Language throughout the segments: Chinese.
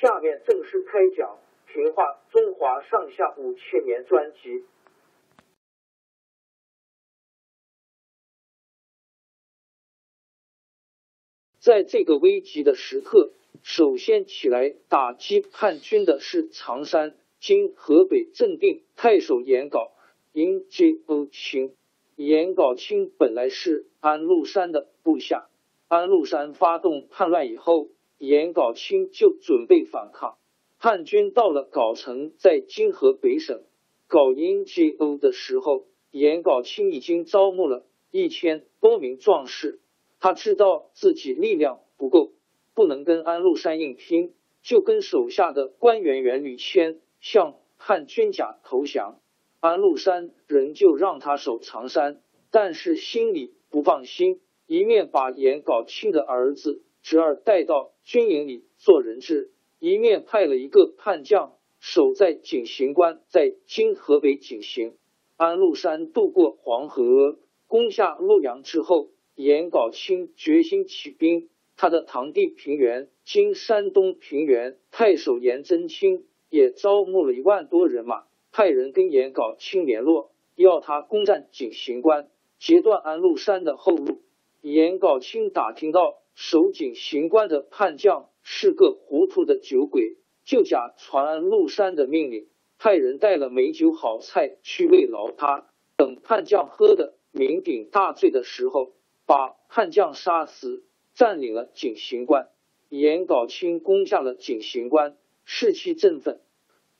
下面正式开讲《评话中华上下五千年》专辑。在这个危急的时刻，首先起来打击叛军的是常山（今河北正定）太守严杲，因接欧清。严杲清本来是安禄山的部下。安禄山发动叛乱以后，颜杲清就准备反抗。叛军到了藁城，在今河北省搞英吉欧的时候，颜杲清已经招募了一千多名壮士。他知道自己力量不够，不能跟安禄山硬拼，就跟手下的官员袁吕谦向叛军甲投降。安禄山仍旧让他守长山，但是心里不放心。一面把颜杲清的儿子、侄儿带到军营里做人质，一面派了一个叛将守在景行关，在今河北景行。安禄山渡过黄河，攻下洛阳之后，颜杲清决心起兵。他的堂弟平原（今山东平原）太守颜真卿也招募了一万多人马，派人跟颜杲清联络，要他攻占景行关，截断安禄山的后路。颜杲清打听到守景行关的叛将是个糊涂的酒鬼，就假传安禄山的命令，派人带了美酒好菜去慰劳他。等叛将喝的酩酊大醉的时候，把叛将杀死，占领了景行关。严杲清攻下了景行关，士气振奋。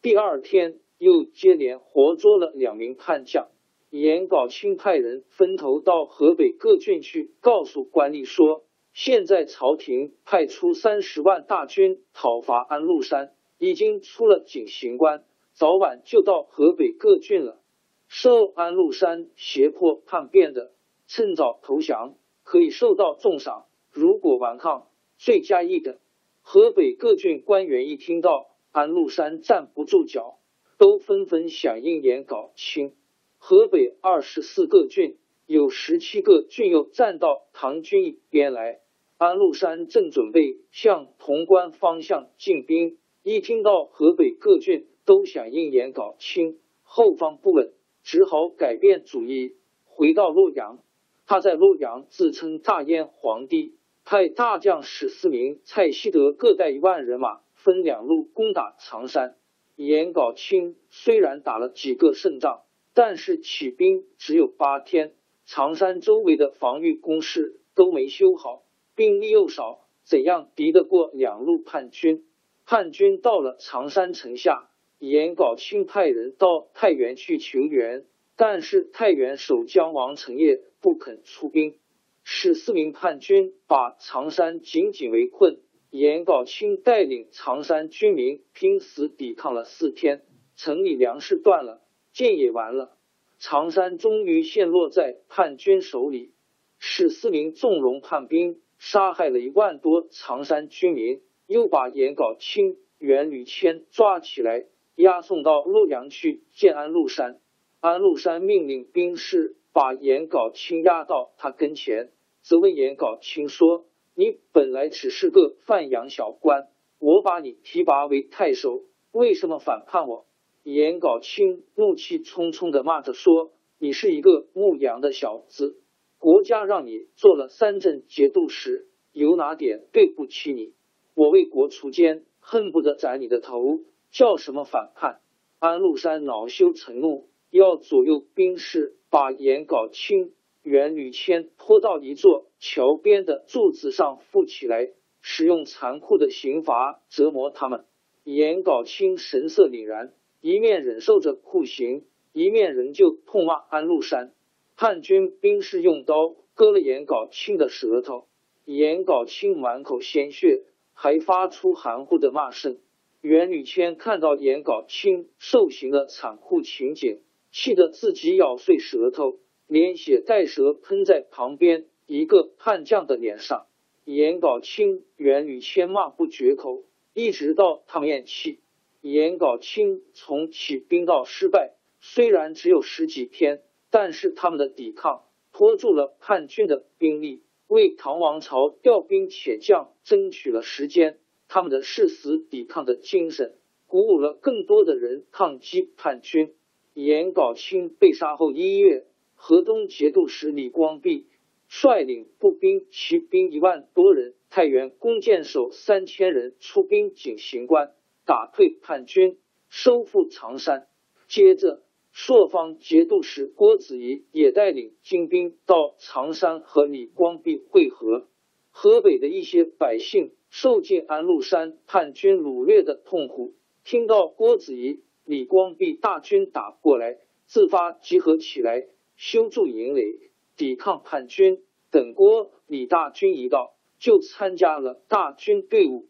第二天又接连活捉了两名叛将。严杲清派人分头到河北各郡去，告诉官吏说：现在朝廷派出三十万大军讨伐安禄山，已经出了景行关，早晚就到河北各郡了。受安禄山胁迫叛变的，趁早投降，可以受到重赏；如果顽抗，罪加一等。河北各郡官员一听到安禄山站不住脚，都纷纷响应严杲清。河北二十四个郡，有十七个郡又站到唐军一边来。安禄山正准备向潼关方向进兵，一听到河北各郡都响应严杲清，后方不稳，只好改变主意，回到洛阳。他在洛阳自称大燕皇帝，派大将史思明、蔡希德各带一万人马，分两路攻打常山。严杲清虽然打了几个胜仗。但是起兵只有八天，常山周围的防御工事都没修好，兵力又少，怎样敌得过两路叛军？叛军到了常山城下，严杲清派人到太原去求援，但是太原守将王承业不肯出兵，使四名叛军把常山紧紧围困。严杲清带领常山军民拼死抵抗了四天，城里粮食断了。箭也完了，常山终于陷落在叛军手里。史思明纵容叛兵，杀害了一万多常山居民，又把严杲清袁吕谦抓起来，押送到洛阳去见安禄山。安禄山命令兵士把颜杲卿押到他跟前，责问颜杲卿说：“你本来只是个范阳小官，我把你提拔为太守，为什么反叛我？”颜杲卿怒气冲冲的骂着说：“你是一个牧羊的小子，国家让你做了三镇节度使，有哪点对不起你？我为国除奸，恨不得斩你的头，叫什么反叛？”安禄山恼羞成怒。要左右兵士把颜杲卿、袁吕谦拖到一座桥边的柱子上缚起来，使用残酷的刑罚折磨他们。颜杲卿神色凛然，一面忍受着酷刑，一面仍旧痛骂安禄山。叛军兵士用刀割了颜杲卿的舌头，颜杲卿满口鲜血，还发出含糊的骂声。袁吕谦看到颜杲卿受刑的残酷情景。气得自己咬碎舌头，连血带舌喷在旁边一个叛将的脸上。颜杲卿、袁吕谦骂不绝口，一直到他们咽气。颜杲卿从起兵到失败，虽然只有十几天，但是他们的抵抗拖住了叛军的兵力，为唐王朝调兵遣将争取了时间。他们的誓死抵抗的精神，鼓舞了更多的人抗击叛军。颜杲卿被杀后一月，河东节度使李光弼率领步兵骑兵一万多人，太原弓箭手三千人出兵井陉关，打退叛军，收复常山。接着，朔方节度使郭子仪也带领精兵到常山和李光弼会合。河北的一些百姓受尽安禄山叛军掳掠的痛苦，听到郭子仪。李光弼大军打过来，自发集合起来，修筑营垒，抵抗叛军。等郭李大军一到，就参加了大军队伍。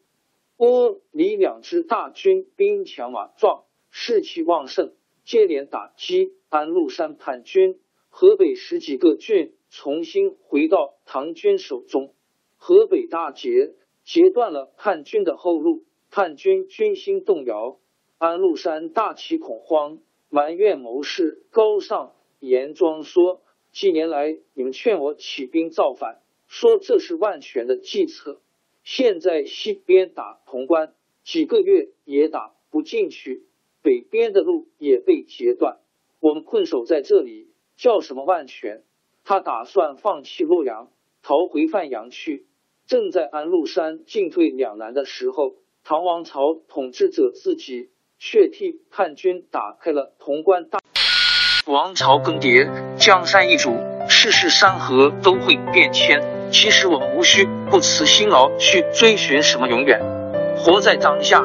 郭李两支大军兵强马壮，士气旺盛，接连打击安禄山叛军。河北十几个郡重新回到唐军手中。河北大捷，截断了叛军的后路，叛军军心动摇。安禄山大起恐慌，埋怨谋士高尚严庄说：“几年来，你们劝我起兵造反，说这是万全的计策。现在西边打潼关，几个月也打不进去；北边的路也被截断，我们困守在这里，叫什么万全？”他打算放弃洛阳，逃回范阳去。正在安禄山进退两难的时候，唐王朝统治者自己。却替叛军打开了潼关大。王朝更迭，江山易主，世事山河都会变迁。其实我们无需不辞辛劳去追寻什么永远，活在当下，